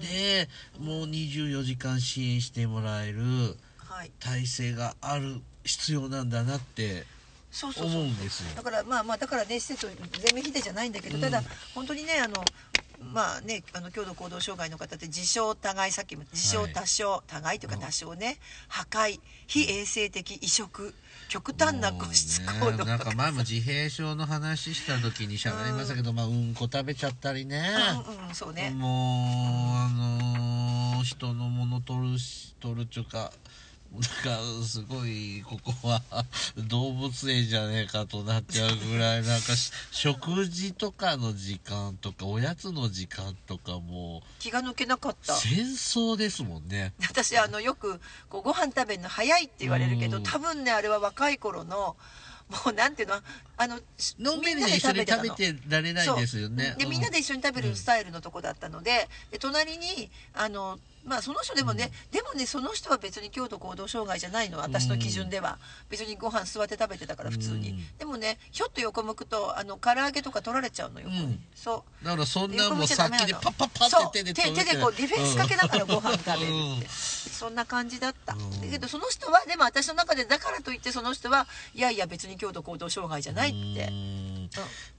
で、もう24時間支援してもらえるはい。体制がある必要なんだなって思そうそうそう。うんですよ。だからまあまあだからね施設全面否定じゃないんだけど、ただ本当にねあのまあねあの強度行動障害の方って自傷互いさっきも自傷多少、互い。というか多少ね破壊非衛生的移植極端な個室行動。ねなんか前も自閉症の話した時に喋りましたけど、まあうんこ食べちゃったりね、うんうんそうね、もうあのー人のもの取るし取るっちゅうかなんかすごいここは動物園じゃねえかとなっちゃうぐらいなんかし食事とかの時間とかおやつの時間とかも気が抜けなかった。戦争ですもんね。私あのよくこうご飯食べるの早いって言われるけどうん。多分ねあれは若い頃のもうなんていうのあののんびりみんなで一緒に食べてられないですよね。でみんなで一緒に食べるスタイルのとこだったのでで隣にあのまあその人でもね、でもねその人は別に強度行動障害じゃないの私の基準では、別にご飯座って食べてたから普通に、うん。でもねひょっと横向くとあの唐揚げとか取られちゃうのよ、うん。そう。だからそんな横もう先にパッパッパそう。って手で手でこうディフェンスかけながらご飯食べるって、うん。そんな感じだった、うん。だけどその人はでも私の中でだからといってその人はいやいや別に強度行動障害じゃないって、うんうん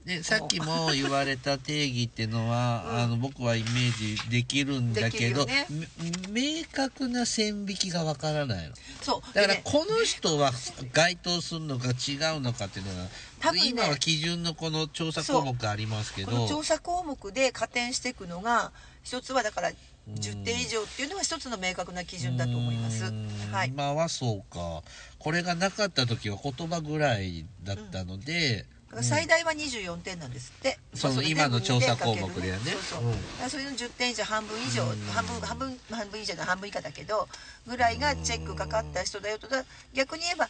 でさっきも言われた定義っていうのは、うん。あの僕はイメージできるんだけど、できるよめ明確な線引きがわからないの。そう。だからこの人は該当するのか違うのかっていうのは、多分ね。今は基準のこの調査項目ありますけど。この調査項目で加点していくのが一つはだから10点以上っていうのは一つの明確な基準だと思います。うん。はい。今はそうか。これがなかった時は言葉ぐらいだったので、だから最大は24点なんですって。そのまあれ今の調査項目全部2ではね。そうそう。うん。だからそれの10点以上半分以上うん。半分半分半分以上の半分以下だけどぐらいがチェックかかった人だよとだ。逆に言えば。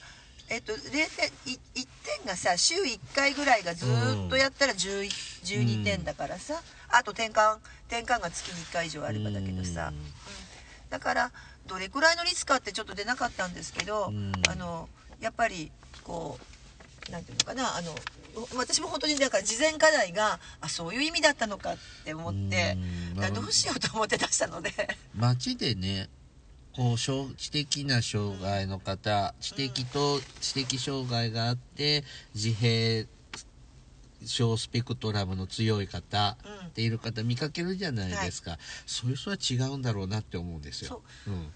えっと、0点い1点がさ週1回ぐらいがずーっとやったら11 12点だからさあと転換転換が月に1回以上あればだけどさ、うん。うん。だからどれくらいの率かってちょっと出なかったんですけど、うん。あのやっぱりこうなんていうのかなあの私も本当にだから事前課題があそういう意味だったのかって思ってどうしようと思って出したので。街でねこう小知的な障害の方知的と知的障害があって自閉小スペクトラムの強い方うん。っている方見かけるじゃないですか、そういう人は違うんだろうなって思うんですよ。うん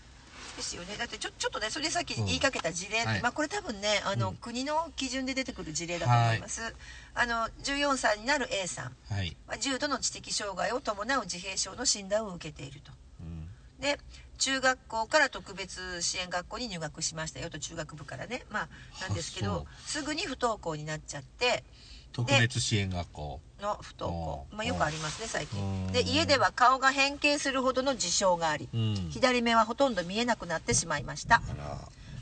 ですよね。だってちょちょっとねそれでさっき言いかけた事例、はい。まあこれ多分ねあの、うん。国の基準で出てくる事例だと思います、あの14歳になる A さん。はい、は重度の知的障害を伴う自閉症の診断を受けていると。うん。で中学校から特別支援学校に入学しましたよと中学部からね。まあなんですけあどすぐに不登校になっちゃって特別支援学校。の不登校。まあよくありますね最う近ん。で家では顔が変形するほどの事象がありうん。左目はほとんど見えなくなってしまいました。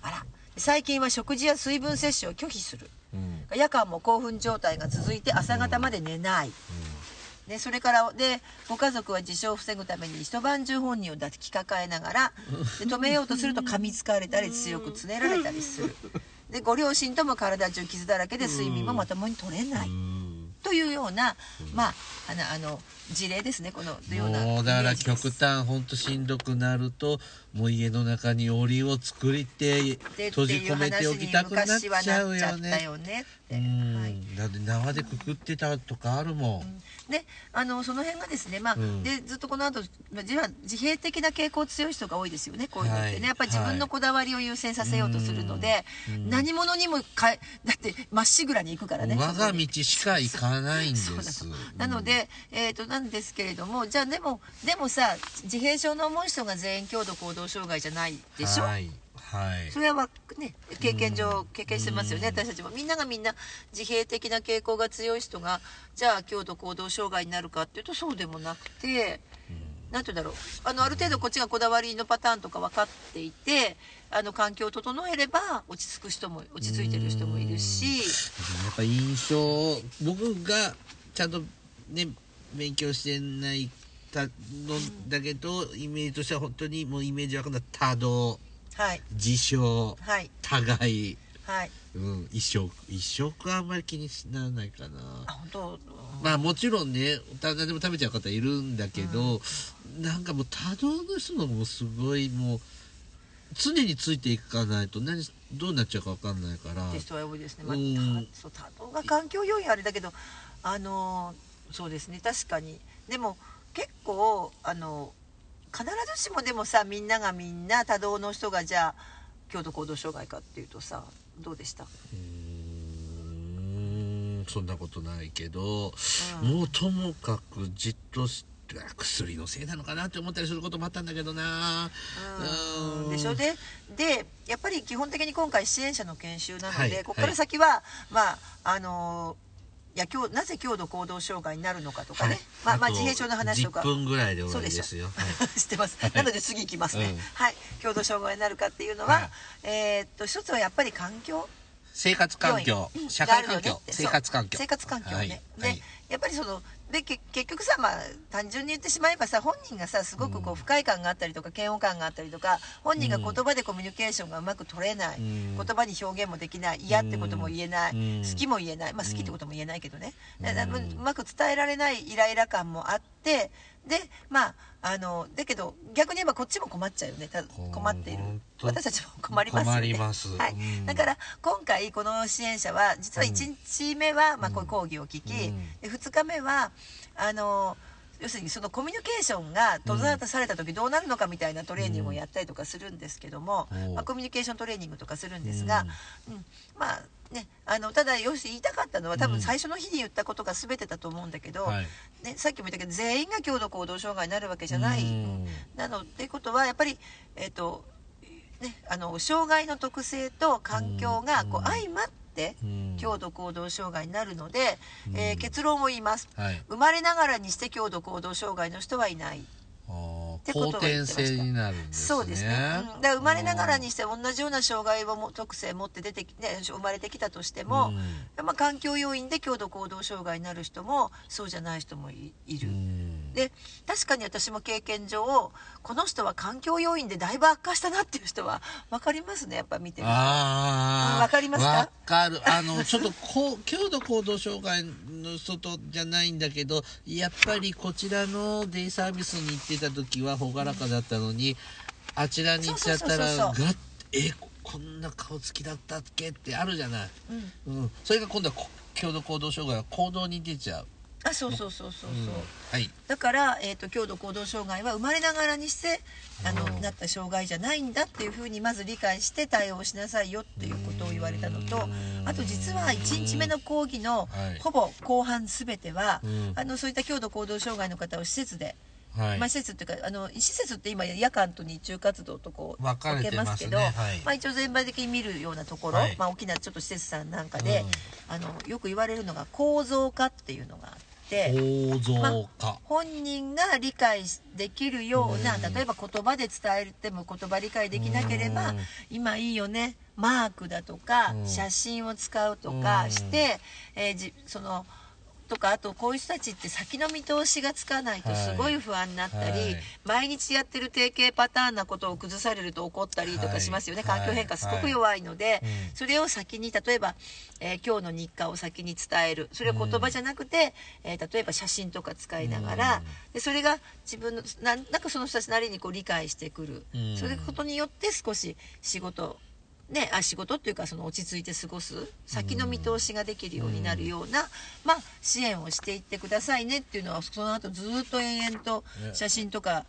あら。最近は食事や水分摂取を拒否する。うん。夜間も興奮状態が続いて朝方まで寝ない、でそれからでご家族は自傷を防ぐために一晩中本人を抱きかかえながらで止めようとすると噛みつかれたり強くつねられたりするでご両親とも体中傷だらけで睡眠もまともに取れない。うん。というような、まああのあの事例ですねこのようなもうだから極端ほんとしんどくなるともう家の中に檻を作りてで閉じ込めておきたくなっちゃうよね。よねん、はい。だって縄でくくってたとかあるもん、であのその辺がですね、まあうん。でずっとこの後まあ自は自閉的な傾向強い人が多いですよねこういうのってね、はい。やっぱり自分のこだわりを優先させようとするので、うん。何者にもかえだってまっしぐらに行くからね我が道しか行かないんです。と。なので、えー、となんですけれどもじゃあでもでもさ自閉症の重い人が全員強度行動障害じゃないでしょ、はいはい。それはね経験上経験してますよね、私たちも。みんながみんな自閉的な傾向が強い人がじゃあ強度行動障害になるかっていうとそうでもなくて。なんて言うんだろう。あのある程度こっちがこだわりのパターンとか分かっていてあの環境を整えれば落ち着く人も落ち着いてる人もいるし。やっぱ印象僕がちゃんとね勉強してないたのだけど、イメージとしては本当にもうイメージわかんない多動。はい。自傷。はい。互い。はい。うん。一生一生はあんまり気にならないかな。あ本当？まあもちろんね誰でも食べちゃう方いるんだけど、なんかもう多動の人のもすごいもう常についていかないと何どうなっちゃうか分かんないから。って人は多いですね、まあ、うん。たそう多動が環境要因あれだけどあのそうですね。確かに。でも結構あの必ずしもでもさみんながみんな多動の人がじゃあ強度行動障害かっていうとさどうでした、うーんそんなことないけど、うん。もうともかくじっとして薬のせいなのかなって思ったりすることもあったんだけどな。うん。うん。でしょ？ででやっぱり基本的に今回支援者の研修なので、はいここから先は、まああのいや今日なぜ強度行動障害になるのかとかね、はい。まあ、まあと自閉症の話とか。10分ぐらいで終わりそうですよはい。*laughs* 知ってます、はい。なので次行きますね、うん。はい。強度障害になるかっていうのは、はい。えーっと一つはやっぱり環境。生活環境。社会環境。ね生活環境。生活環境ね、はい。で、はい。やっぱりそのでけ結局さまあ単純に言ってしまえばさ本人がさすごくこう不快感があったりとか嫌悪感があったりとか本人が言葉でコミュニケーションがうまく取れない、うん。言葉に表現もできない嫌ってことも言えない、うん。好きも言えないまあ好きってことも言えないけどね、うん。うまく伝えられないイライラ感もあってでまああのだけど逆に言えばこっちも困っちゃうよね。た困っている。私たちも困りますよね。はい。うん。だから今回この支援者は実は1日目は、まあ、こういう講義を聞き、うん。で2日目はあの要するにそのコミュニケーションが閉ざされた時どうなるのかみたいなトレーニングをやったりとかするんですけども、うん。まあ、コミュニケーショントレーニングとかするんですが、うん。まあねあのただよし言いたかったのは多うん。分最初の日に言ったことが全てだと思うんだけど、はい。ね、さっきも言ったけど全員が強度行動障害になるわけじゃない。うん。なのってことはやっぱりえっ、とねあの障害の特性と環境がこううん相まってうん。強度行動障害になるので、うん。えー結論を言います。はい。生まれながらにして強度行動障害の人はいないあーてこと後を言ってました。そうですね、うん、だから生まれながらにして同じような障害をも特性持って出てき、ね、生まれてきたとしても、まあ、環境要因で強度行動障害になる人もそうじゃない人もいいる、うんで確かに私も経験上この人は環境要因でだいぶ悪化したなっていう人は分かりますねやっぱ見てると。ああうんわかりますか？わかる。あの *laughs* ちょっとこう強度行動障害の外じゃないんだけどやっぱりこちらのデイサービスに行ってた時は朗らかだったのに、あちらに行っちゃったらガッえこんな顔つきだったっけってあるじゃない、うん。うん、それが今度はこ強度行動障害は行動に出ちゃう、あそうそうそうそうそう、うん。はい。だから、えー、と強度行動障害は生まれながらにしてあのうんなった障害じゃないんだっていうふうにまず理解して対応しなさいよっていうことを言われたのとうん。あと実は1日目の講義のはい。ほぼ後半全ては、うん。あのそういった強度行動障害の方を施設で、はい。まあ、施設っていうかあの施設って今夜間と日中活動とこう分かれてますね。けど、はい。まあ、一応全般的に見るようなところ、はい。まあ、大きなちょっと施設さんなんかで、うん。あのよく言われるのが構造化っていうのがあって。構造化、本人が理解できるようなうん。例えば言葉で伝えても言葉理解できなければうん。今いいよねマークだとかうん。写真を使うとかうん。して、えーじそのとかあとこういう人たちって先の見通しがつかないとすごい不安になったり、はい。毎日やってる定型パターンなことを崩されると怒ったりとかしますよね、はい。環境変化すごく弱いので、うん。それを先に例えば、えー今日の日課を先に伝える。それは言葉じゃなくて、えー例えば写真とか使いながら、うん。でそれが自分のなんなんかその人たちなりにこう理解してくる、うん。それことによって少し仕事ね、あ仕事っていうかその落ち着いて過ごす先の見通しができるようになるような、まあ、支援をしていってくださいねっていうのはその後ずっと延々と写真とか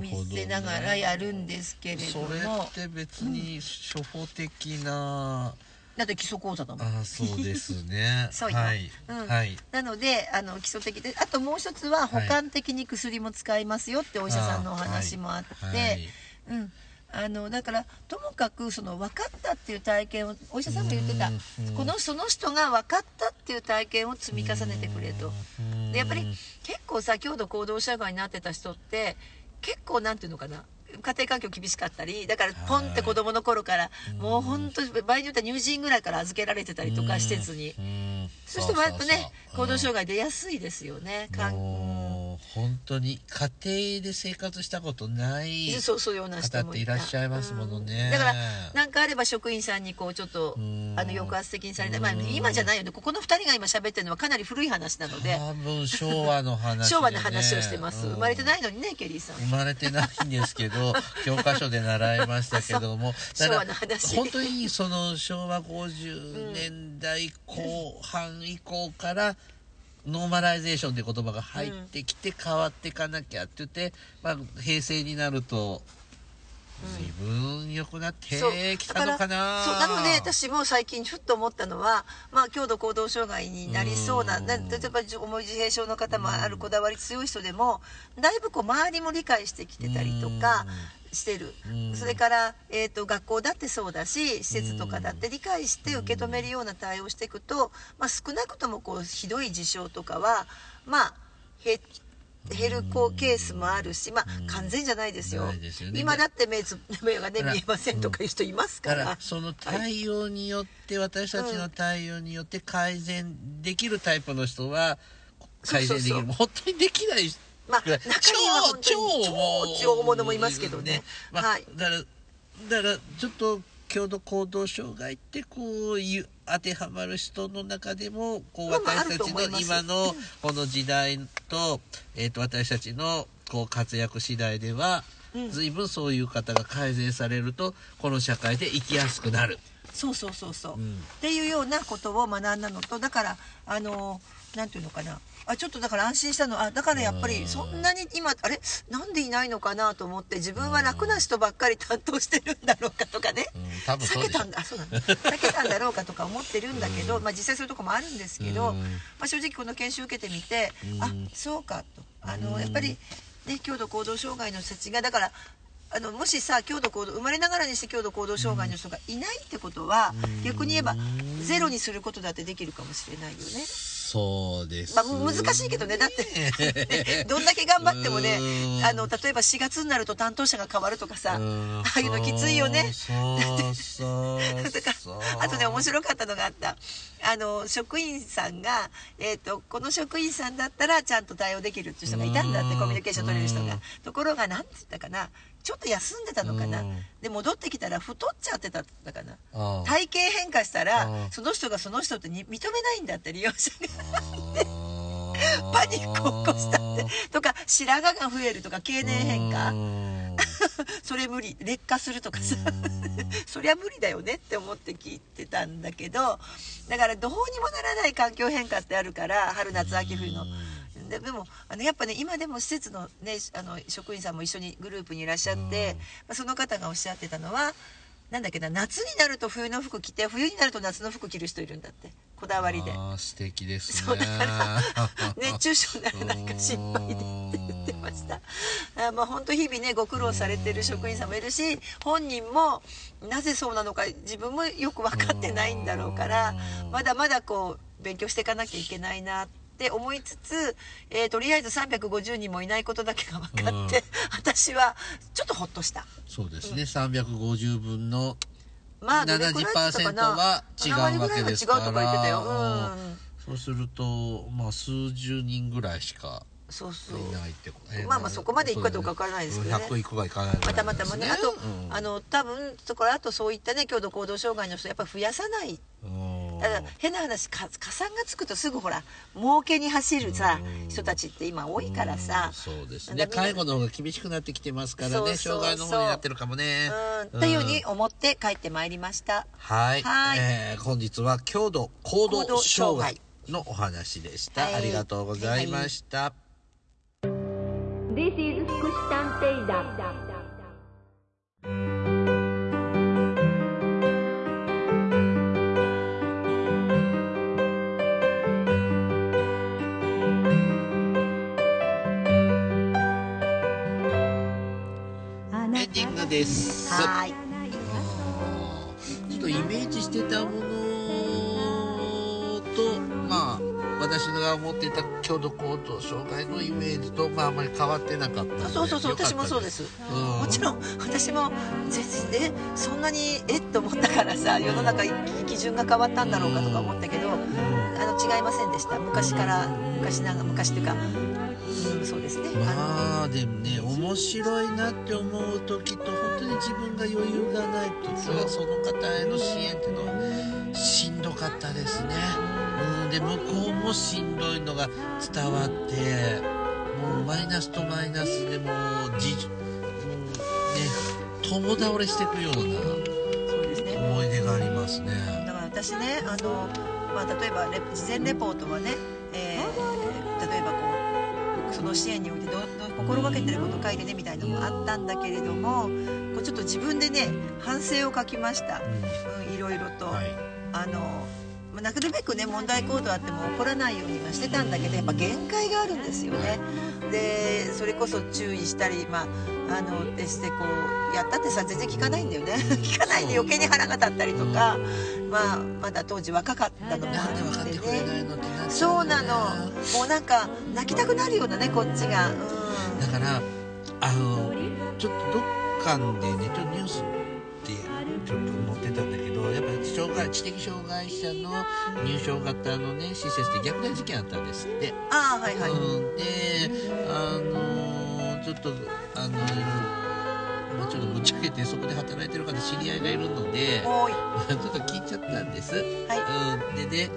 見せながらやるんですけれどそれもって別に初歩的な、だって基礎講座だもん。そうですね。*laughs* そうよ。はい、うん。はい。なのであの基礎的であともう一つは補完的に薬も使いますよってお医者さんのお話もあって、はい。うん、あのだからともかくその分かったっていう体験をお医者さんも言ってた。うんこのその人が分かったっていう体験を積み重ねてくれと。うん。でやっぱり結構さ強度行動障害になってた人って結構なんていうのかな。家庭環境厳しかったりだからポンって子供の頃からもう本当に場合によっては乳児院ぐらいから預けられてたりとか施設に。うん。そうしてもやっぱね行動障害害出やすいですよね。かん本当に家庭で生活したことないそうそういうような人も方っていらっしゃいますものね。うん。だからなんかあれば職員さんにこうちょっとうん。あの抑圧的にされた、まあ、うん今じゃないよね。ここの2人が今喋ってるのはかなり古い話なので。多分昭和の話、ね、昭和の話をしてます。うん生まれてないのにねケリーさん。生まれてないんですけど *laughs* 教科書で習いましたけども。昭和の話。本当にその昭和50年代後半以降からノーマライゼーションって言葉が入ってきて変わっていかなきゃって言って、まあ、平成になると随分良くなってきたのかな。そうなので私も最近ちょっと思ったのは、まあ、強度行動障害になりそうなうん。な例えば重い自閉症の方もあるこだわり強い人でもだいぶこう周りも理解してきてたりとかしてる。うん。それから、えー、と学校だってそうだし施設とかだって理解して受け止めるような対応をしていくと、まあ、少なくともこうひどい事象とかはまあ減減るこうケースもあるし、まあ、完全じゃないですよ。すよね。今だって目つ目がね見えませんとかいう人いますかだかららその対応によって、私たちの対応によって改善できるタイプの人は改善できるそうそう。そう本当にできないまあ中には本当に超超大物もいますけどねまあはいだからだからちょっと強度行動障害ってこういう当てはまる人の中でもこう私たちの今のこの時代と,、えー、と私たちのこう活躍次第では、うん随分そういう方が改善されるとこの社会で生きやすくなる。そうそうそうそう、うんっていうようなことを学んだのとだからあのなんていうのかな。あちょっとだから安心したの。あだからやっぱりそんなに今あれ？なんでいないのかなと思って自分は楽な人ばっかり担当してるんだろうかとかね、うん。避けたんだ。あそうなんだ。避けたんだろうかとか思ってるんだけど、まあ、実際そういうとこもあるんですけど、うん。まあ、正直この研修受けてみて、うん。あそうかと。あの、うんやっぱり、ね、強度行動障害の人たちがだからあのもしさ強度行動生まれながらにして強度行動障害の人がいないってことは、うん。逆に言えばゼロにすることだってできるかもしれないよね。そうですまあ、難しいけどね。だって *laughs* どんだけ頑張ってもねうん。あの例えば4月になると担当者が変わるとかさあうん。あいうのきついよね。だかあとね面白かったのがあった。あの職員さんが、えー、とこの職員さんだったらちゃんと対応できるっていう人がいたんだってうん。コミュニケーション取れる人が。うん。ところが何て言ったかなちょっと休んでたのかな。うん。で戻ってきたら太っちゃってたって言ったかな体型変化したらうんその人がその人ってに認めないんだって利用者が。あパニックを起こした。ってとか白髪が増えるとか経年変化。うん。*laughs* それ無理。劣化するとかさ。*laughs* そりゃ無理だよねって思って聞いてたんだけどだからどうにもならない環境変化ってあるから春夏秋冬の。ででもあのやっぱね今でも施設の,、ね、あの職員さんも一緒にグループにいらっしゃって、うん。まあ、その方がおっしゃってたのはなんだっけな夏になると冬の服着て冬になると夏の服着る人いるんだって。こだわりで。素敵ですね。そうだから *laughs* 熱中症にならないか心配でって言ってました。あまあ本当日々ねご苦労されてる職員さんもいるし本人もなぜそうなのか自分もよく分かってないんだろうからうん。まだまだこう勉強していかなきゃいけないなって思いつつ、えーとりあえず350人もいないことだけが分かって、うん。私はちょっとほっとした。そうですね。350分のまあどれくらいだったかな。70%は違うわけですから。7割ぐらいは違うとか言ってたよ。うん。うんそうするとまあ数十人ぐらいしかそうそう。いないってこと、えーまあまあそこまで行くかどうかわからないですけどね。100いくかいかない。かまたまたまねあと、うんあの多分そこからあとそういったね強度行動障害の人やっぱり増やさない。うんだ変な話か加算がつくとすぐほら儲けに走るさうん。人たちって今多いからさ。うん。そうですね。介護の方が厳しくなってきてますからね障害の方になってるかもね。うん。というふうに思って帰ってまいりました。はい、はい。えー本日は強度行動障障害害のお話でした、はい。ありがとうございました、This is 福祉探偵団ンディングです。はい。ちょっとイメージしてたものとまあ私が思ってた強度行動障害のイメージとまああまり変わってなかったそうそうそう私もそうです。うん。もちろん私も全然えそんなにえっと思ったからさ世の中基準が変わったんだろうかとか思ったけどあの違いませんでした。昔から昔なが昔というか、うん、そうですね、まあでもね面白いなって思う時と本当に自分が余裕がない時はその方への支援っていうのはしんどかったですね。うん、で向こうもしんどいのが伝わってもうマイナスとマイナスでもうじ、うん、ね共倒れしていくようそうですなね。思い出がありますね。だから私ねあの、まあ、例えばレ事前レポートはね、その支援においてどう心がけてること書いてねみたいなのもあったんだけれどもこうちょっと自分でね反省を書きました、うん、いろいろと。うんはい。あのまあなるべくね問題行動あっても起こらないようにはしてたんだけどやっぱ限界があるんですよね。でそれこそ注意したり、まあ、あのでしてこうやったってさ全然聞かないんだよね。*laughs* 聞かないで余計に腹が立ったりとか、まあ、まだ当時若かったのもあっってね。そうなの。もうなんか泣きたくなるようなねこっちが。うん。だからあのちょっとどっかでねちょっとニュースでちょっと載ってたんだけどやっぱり障害知的障害者の入所型のね施設で虐待事件あったんですって、ああはいはい、うん、であのちょっとあのまあちょっとぶっちゃけてそこで働いてる方知り合いがいるのでちょっと聞いちゃったんです、はい。うん、でね、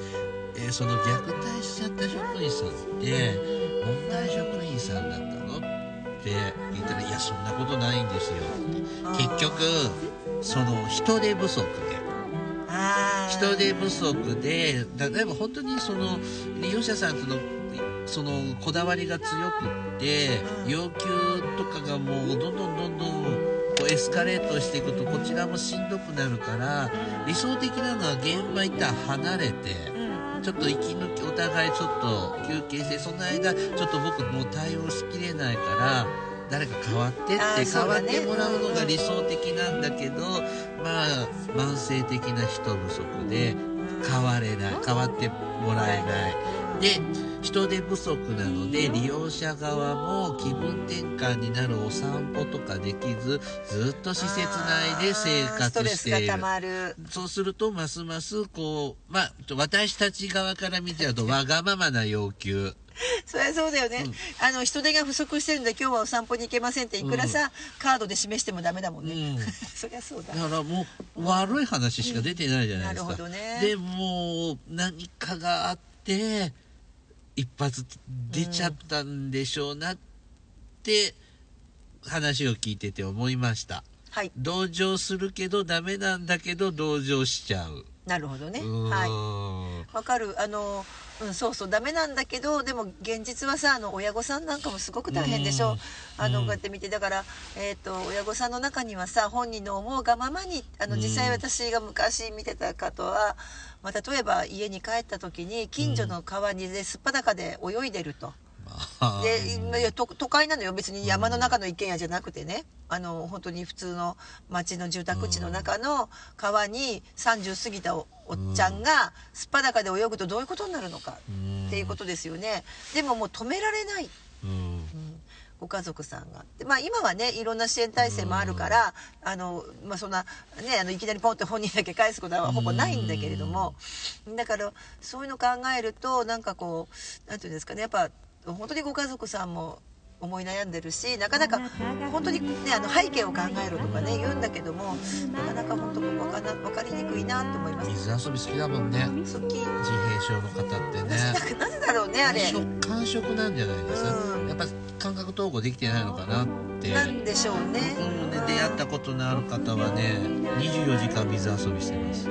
えーその虐待しちゃった職員さんって問題職員さんだったのって言ったら「いやそんなことないんですよ」結局その人手不足で人手不足で例えば本当にその利用者さんとのそのこだわりが強くってうん。要求とかがもうどんどんどんどんこうエスカレートしていくとこちらもしんどくなるから理想的なのは現場一旦離れてうん。ちょっと息抜きお互いちょっと休憩してその間ちょっと僕もう対応しきれないから誰か代わってあって変わってもらうのが理想的なんだけどまあ慢性的な人不足で変われない。変わってもらえない。で人手不足なので利用者側も気分転換になるお散歩とかできずずっと施設内で生活している。そうするとますますこうまあ私たち側から見ちゃうとわがままな要求 *laughs* そりゃそうだよね、あの人手が不足してるんで今日はお散歩に行けませんっていくらさ、カードで示してもダメだもんね、うん。*laughs* そりゃそうだ。だからもう悪い話しか出てないじゃないですか、ね。でもう何かがあって一発出ちゃったんでしょうなって話を聞いてて思いました。はい。同情するけどダメなんだけど同情しちゃうなるほどね。はい。わかる。あのうんそうそう。ダメなんだけどでも現実はさあの親御さんなんかもすごく大変でしょ。うん。あのうん。こうやって見て。だから、えー、と親御さんの中にはさ本人の思うがままにあの実際うん私が昔見てた方は、まあ、例えば家に帰った時に近所の川にですっぱだかで泳いでると。まあでいや都都会なのよ。別に山の中の一軒家じゃなくてね。あの本当に普通の町の住宅地の中の川に30過ぎたおおっちゃんがすっぱだかで泳ぐとどういうことになるのかうんっていうことですよね。でももう止められない、うん。うん。ご家族さんが。で、まあ、今はねいろんな支援体制もあるから、あのまあ、そんな、ね、あのいきなりポンって本人だけ返すことはほぼないんだけれども。だからそういうの考えるとなんかこうなんていうんですかね。やっぱ本当にご家族さんも思い悩んでるしなかなか本当にねあの背景を考えろとかね言うんだけどもなかなか本当分かな分かりにくいなと思います。水遊び好きだもんね。好き自閉症の方ってね。なんかなぜだろうねあれ。感触なんじゃないですか、うん。やっぱ感覚統合できてないのかなって。なんでしょうね。僕もね出会ったことのある方はね24時間水遊びしてます。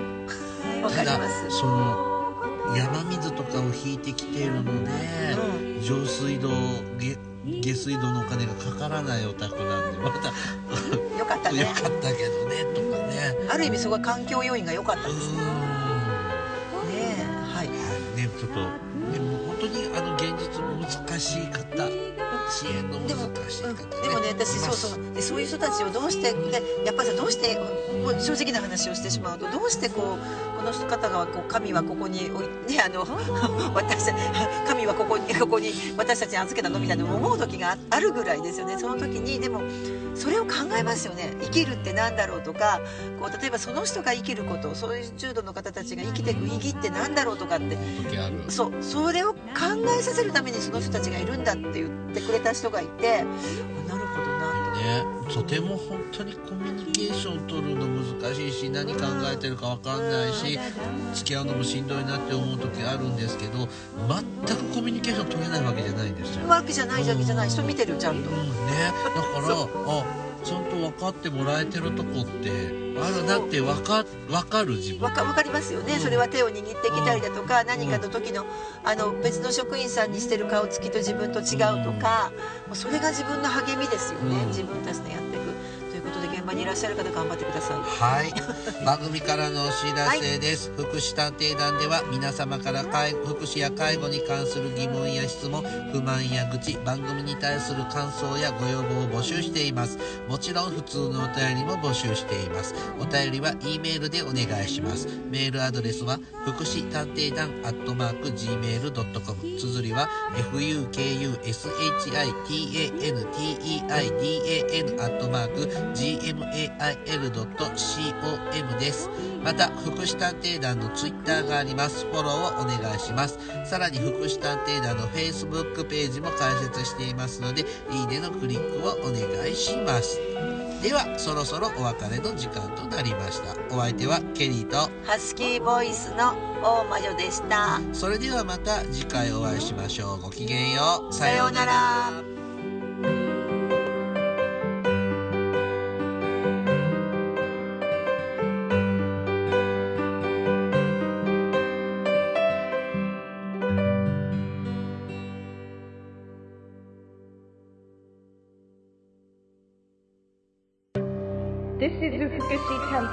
ただります。その山水とかを引いてきているので、上水道下下水道のお金がかからないお宅なんでまたよかったね。よかったけどねとかね。ある意味そこは環境要因が良かったですね。ね私そうそう。でそういう人たちをどうしてでやっぱりさどうしてもう正直な話をしてしまうとどうしてこうこの人方がこう神はここに置いねあの *laughs* 私たち神はここに *laughs* ここに私たちに預けたのみたいな思う時がああるぐらいですよね。その時にでもそれを考えますよね。生きるって何だろうとかこう例えばその人が生きることそういう重度の方たちが生きていく意義って何だろうとかってそうそれを考えさせるためにその人たちがいるんだって言ってくれた人がいてなね。とても本当にコミュニケーション取るの難しいし何考えてるか分かんないし付き合うのもしんどいなって思う時あるんですけど全くコミュニケーション取れないわけじゃないんですよ。と。わけじゃないじゃんじゃない。人見てるちゃんと。うん。ね。だからあちゃんと分かってもらえてるとこってあるなって分か分かる自分。わかわかりますよね、それは手を握ってきたりだとか、何かの時のあの別の職員さんにしてる顔つきと自分と違うとか、もうそれが自分の励みですよね、うん。自分たちでやって現場にいらっしゃる方頑張ってください。はい。*laughs* 番組からのお知らせです、福祉探偵団では皆様から介福祉や介護に関する疑問や質問不満や愚痴番組に対する感想やご要望を募集しています。もちろん普通のお便りも募集しています。お便りは E メールでお願いします。メールアドレスは福祉探偵団アットマーク Gmail.com 綴りは fukushitanteidan アットマーク mail.com です。また福祉探偵団のツイッターがあります。フォローをお願いします。さらに福祉探偵団の Facebook ページも開設していますのでいいねのクリックをお願いします。ではそろそろお別れの時間となりました。お相手はケリーとハスキーボイスの大魔女でした。それではまた次回お会いしましょう。ごきげんよう。さようなら。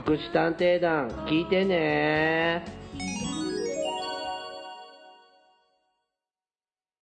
福祉探偵団聞いてね。